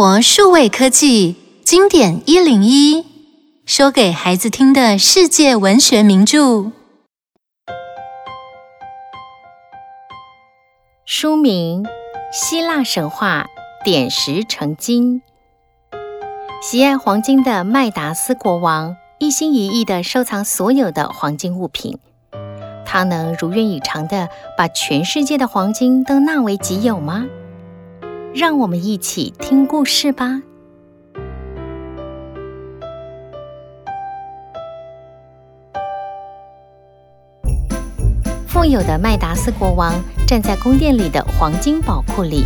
活数位科技经典一零一，说给孩子听的世界文学名著。书名：希腊神话点石成金。喜爱黄金的麦达斯国王一心一意地收藏所有的黄金物品，他能如愿以偿地把全世界的黄金都纳为己有吗？让我们一起听故事吧。富有的麦达斯国王站在宫殿里的黄金宝库里，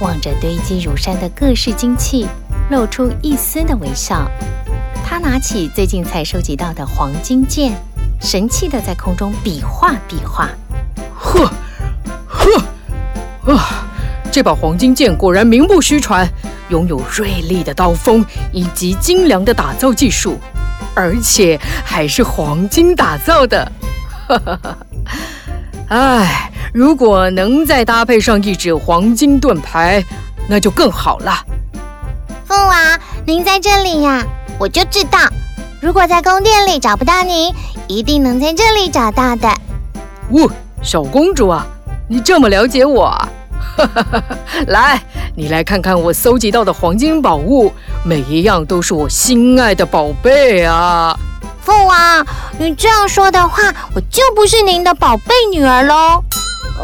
望着堆积如山的各式金器，露出一丝的微笑。他拿起最近才收集到的黄金剑，神气的在空中比划比划。呵，呵，啊！这把黄金剑果然名不虚传，拥有锐利的刀锋以及精良的打造技术，而且还是黄金打造的。哈哈哈！哎，如果能再搭配上一只黄金盾牌，那就更好了。父王，您在这里呀？我就知道，如果在宫殿里找不到您，一定能在这里找到的。呜、哦，小公主啊，你这么了解我？哈哈哈！来，你来看看我搜集到的黄金宝物，每一样都是我心爱的宝贝啊！父王，你这样说的话，我就不是您的宝贝女儿喽！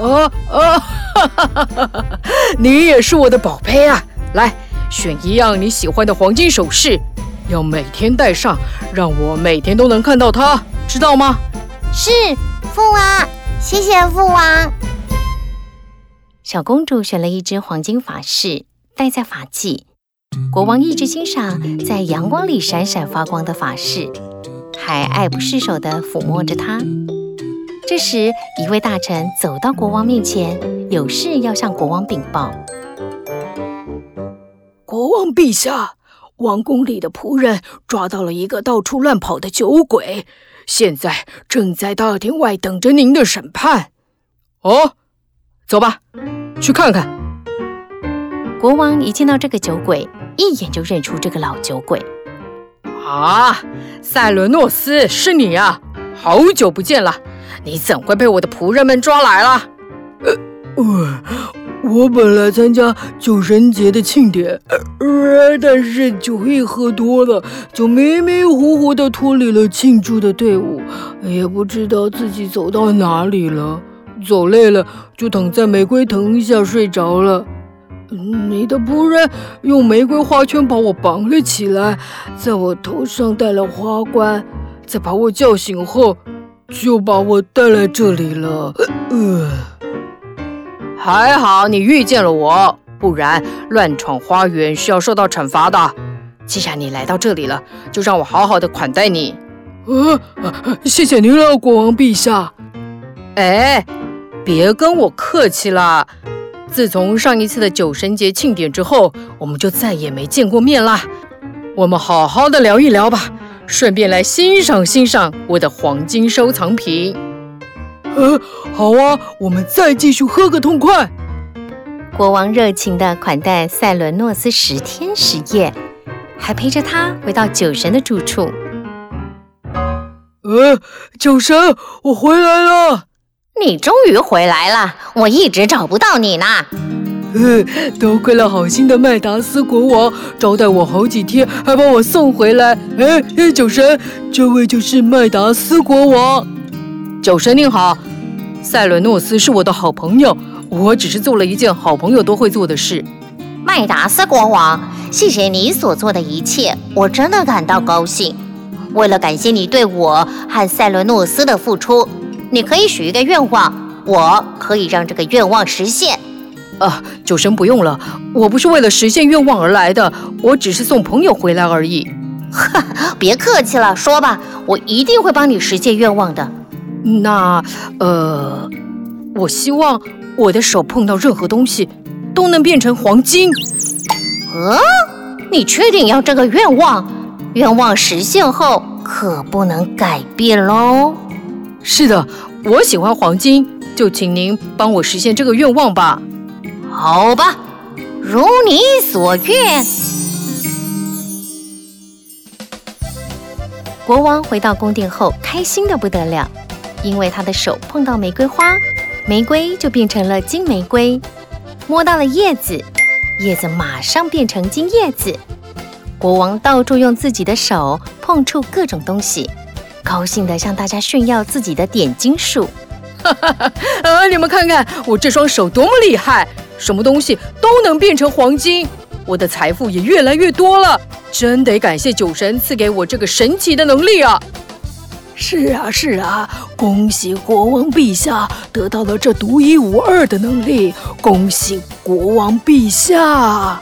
啊啊！哈哈哈哈！你也是我的宝贝啊！来，选一样你喜欢的黄金首饰，要每天戴上，让我每天都能看到它，知道吗？是，父王，谢谢父王。小公主选了一只黄金发饰，戴在发髻。国王一直欣赏在阳光里闪闪发光的发饰，还爱不释手地抚摸着它。这时，一位大臣走到国王面前，有事要向国王禀报。国王陛下，王宫里的仆人抓到了一个到处乱跑的酒鬼，现在正在大厅外等着您的审判。哦，走吧。去看看。国王一见到这个酒鬼，一眼就认出这个老酒鬼。啊，塞伦诺斯，是你呀！好久不见了，你怎会被我的仆人们抓来了？呃，我我本来参加酒神节的庆典，呃，但是酒一喝多了，就迷迷糊糊的脱离了庆祝的队伍，也不知道自己走到哪里了。走累了，就躺在玫瑰藤下睡着了。你的仆人用玫瑰花圈把我绑了起来，在我头上戴了花冠，在把我叫醒后，就把我带来这里了。呃，还好你遇见了我，不然乱闯花园是要受到惩罚的。既然你来到这里了，就让我好好的款待你。呃，谢谢您了，国王陛下。哎。别跟我客气啦。自从上一次的酒神节庆典之后，我们就再也没见过面啦。我们好好的聊一聊吧，顺便来欣赏欣赏我的黄金收藏品。呃，好啊，我们再继续喝个痛快。国王热情地款待赛伦诺斯十天十夜，还陪着他回到酒神的住处。呃，酒神，我回来了。你终于回来了，我一直找不到你呢。呃，多亏了好心的麦达斯国王招待我好几天，还把我送回来。哎哎，酒神，这位就是麦达斯国王。酒神您好，赛伦诺斯是我的好朋友，我只是做了一件好朋友都会做的事。麦达斯国王，谢谢你所做的一切，我真的感到高兴。为了感谢你对我和赛伦诺斯的付出。你可以许一个愿望，我可以让这个愿望实现。啊，酒神不用了，我不是为了实现愿望而来的，我只是送朋友回来而已。哈，别客气了，说吧，我一定会帮你实现愿望的。那，呃，我希望我的手碰到任何东西都能变成黄金。呃，你确定要这个愿望？愿望实现后可不能改变喽。是的，我喜欢黄金，就请您帮我实现这个愿望吧。好吧，如你所愿。国王回到宫殿后，开心的不得了，因为他的手碰到玫瑰花，玫瑰就变成了金玫瑰；摸到了叶子，叶子马上变成金叶子。国王到处用自己的手碰触各种东西，高兴地向大家炫耀自己的点金术。哈哈哈！啊，你们看看我这双手多么厉害，什么东西都能变成黄金，我的财富也越来越多了。真得感谢酒神赐给我这个神奇的能力啊！是啊，是啊，恭喜国王陛下得到了这独一无二的能力，恭喜国王陛下！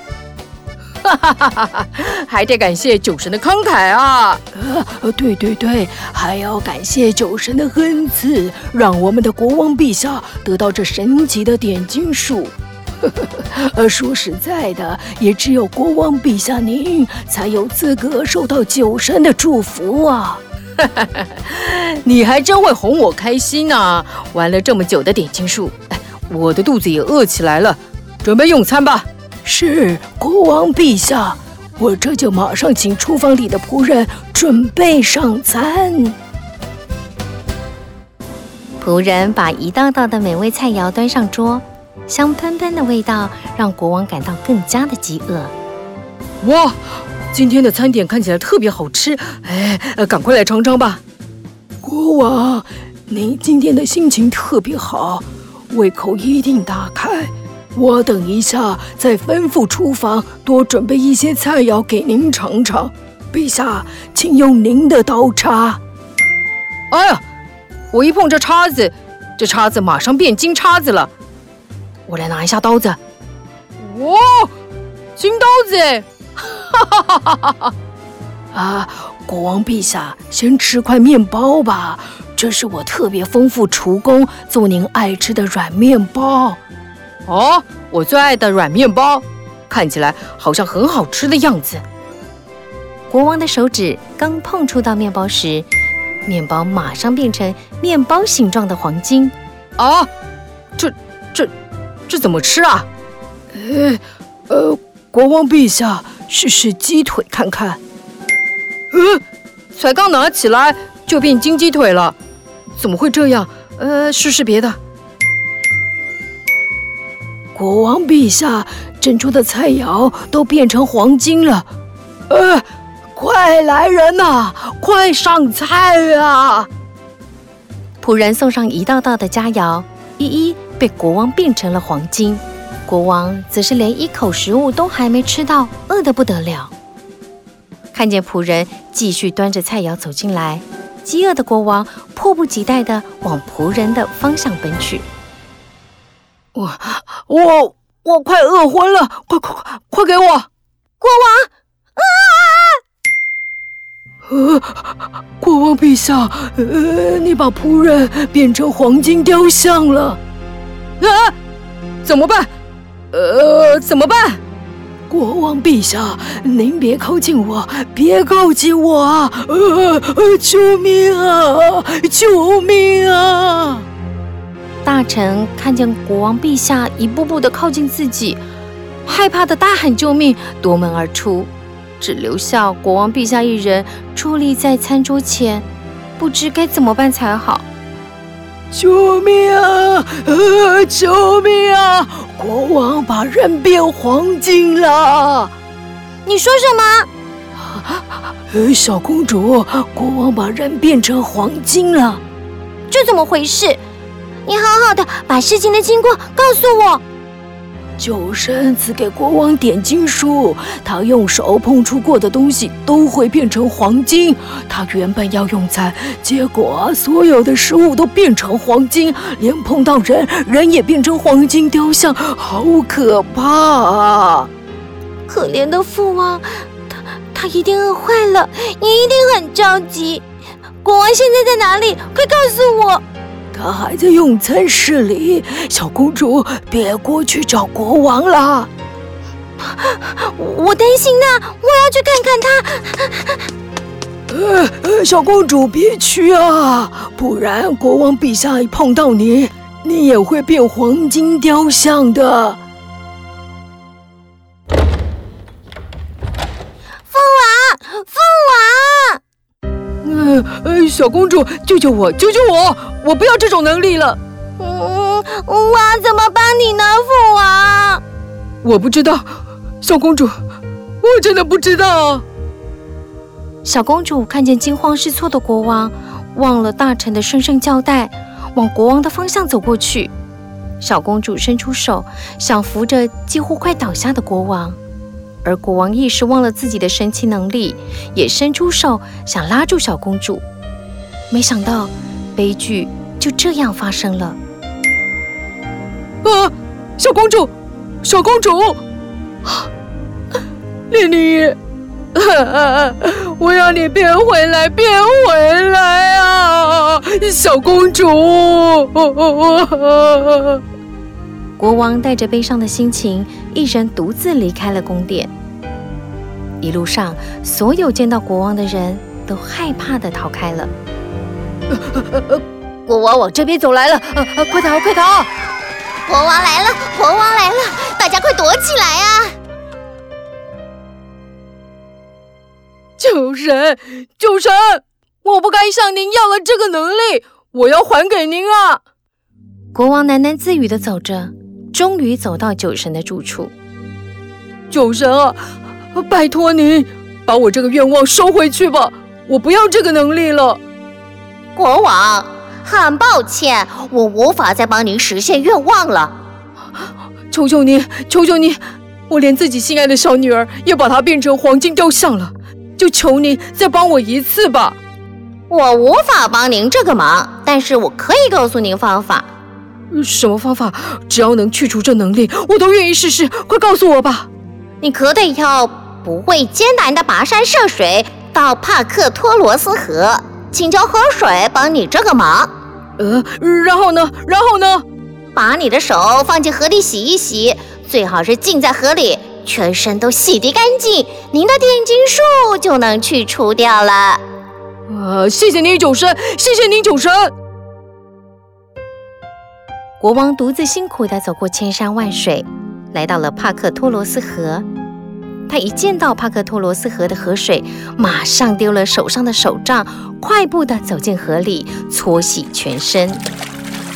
哈哈哈哈哈！还得感谢酒神的慷慨啊！呃，对对对，还要感谢酒神的恩赐，让我们的国王陛下得到这神奇的点金术。呵 呵呃，说实在的，也只有国王陛下您才有资格受到酒神的祝福啊！你还真会哄我开心呢！玩了这么久的点金术，哎，我的肚子也饿起来了，准备用餐吧。是，国王陛下，我这就马上请厨房里的仆人准备上餐。仆人把一道道的美味菜肴端上桌。香喷喷的味道让国王感到更加的饥饿。哇，今天的餐点看起来特别好吃，哎，赶快来尝尝吧。国王，您今天的心情特别好，胃口一定大开。我等一下再吩咐厨房多准备一些菜肴给您尝尝。陛下，请用您的刀叉。哎呀，我一碰这叉子，这叉子马上变金叉子了。我来拿一下刀子，哇，金刀子哎！哈哈哈哈哈哈！啊，国王陛下，先吃块面包吧，这是我特别丰富厨工做您爱吃的软面包。哦，我最爱的软面包，看起来好像很好吃的样子。国王的手指刚碰触到面包时，面包马上变成面包形状的黄金。啊，这这。这怎么吃啊？呃，呃，国王陛下，试试鸡腿看看。呃，才刚拿起来就变金鸡腿了，怎么会这样？呃，试试别的。国王陛下，整桌的菜肴都变成黄金了。呃，快来人呐，快上菜啊！仆人送上一道道的佳肴，一一。被国王变成了黄金，国王则是连一口食物都还没吃到，饿得不得了。看见仆人继续端着菜肴走进来，饥饿的国王迫不及待地往仆人的方向奔去。我我我快饿昏了，快快快快给我！国王啊！呃，国王陛下，呃，你把仆人变成黄金雕像了。啊！怎么办？呃，怎么办？国王陛下，您别靠近我，别靠近我啊！呃，救命啊！救命啊！大臣看见国王陛下一步步的靠近自己，害怕的大喊救命，夺门而出，只留下国王陛下一人伫立在餐桌前，不知该怎么办才好。救命啊！呃，救命啊！国王把人变黄金了。你说什么？呃，小公主，国王把人变成黄金了。这怎么回事？你好好的把事情的经过告诉我。酒神赐给国王点金术，他用手碰触过的东西都会变成黄金。他原本要用餐，结果所有的食物都变成黄金，连碰到人，人也变成黄金雕像，好可怕啊！可怜的父王，他他一定饿坏了，你一定很着急。国王现在在哪里？快告诉我！他还在用餐室里，小公主别过去找国王了。我担心呢，我要去看看他。呃呃，小公主别去啊，不然国王陛下一碰到你，你也会变黄金雕像的。小公主，救救我，救救我！我不要这种能力了。嗯，我怎么帮你呢，父王？我不知道，小公主，我真的不知道。小公主看见惊慌失措的国王，忘了大臣的声声交代，往国王的方向走过去。小公主伸出手，想扶着几乎快倒下的国王，而国王一时忘了自己的神奇能力，也伸出手想拉住小公主。没想到，悲剧就这样发生了。啊，小公主，小公主，丽丽，啊 我要你变回来，变回来啊，小公主！国王带着悲伤的心情，一人独自离开了宫殿。一路上，所有见到国王的人都害怕的逃开了。国王往这边走来了，快逃，快逃！国王来了，国王来了，大家快躲起来啊！酒神，酒神，我不该向您要了这个能力，我要还给您啊！国王喃喃自语的走着。终于走到酒神的住处。酒神啊，拜托您把我这个愿望收回去吧，我不要这个能力了。国王，很抱歉，我无法再帮您实现愿望了。求求您，求求您，我连自己心爱的小女儿也把她变成黄金雕像了，就求您再帮我一次吧。我无法帮您这个忙，但是我可以告诉您方法。什么方法？只要能去除这能力，我都愿意试试。快告诉我吧！你可得要不畏艰难的跋山涉水到帕克托罗斯河，请求河水帮你这个忙。呃，然后呢？然后呢？把你的手放进河里洗一洗，最好是浸在河里，全身都洗涤干净，您的电金术就能去除掉了。呃，谢谢您，酒神，谢谢您，酒神。国王独自辛苦地走过千山万水，来到了帕克托罗斯河。他一见到帕克托罗斯河的河水，马上丢了手上的手杖，快步地走进河里搓洗全身。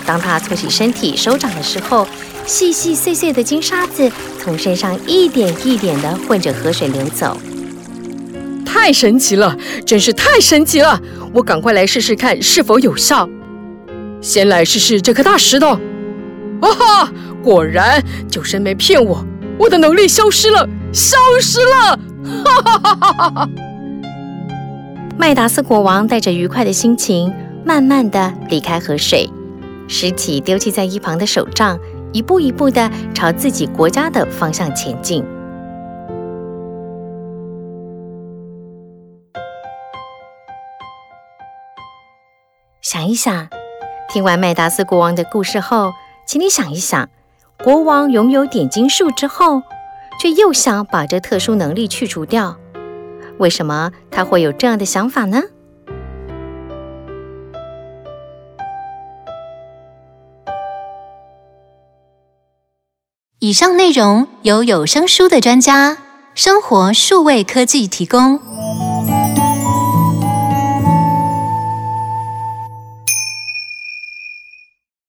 当他搓洗身体、手掌的时候，细细碎碎的金沙子从身上一点一点地混着河水流走。太神奇了，真是太神奇了！我赶快来试试看是否有效。先来试试这颗大石头。啊哈！果然，酒神没骗我，我的能力消失了，消失了！哈哈哈哈哈哈！麦达斯国王带着愉快的心情，慢慢的离开河水，拾起丢弃在一旁的手杖，一步一步的朝自己国家的方向前进。想一想，听完麦达斯国王的故事后。请你想一想，国王拥有点金术之后，却又想把这特殊能力去除掉，为什么他会有这样的想法呢？以上内容由有声书的专家生活数位科技提供。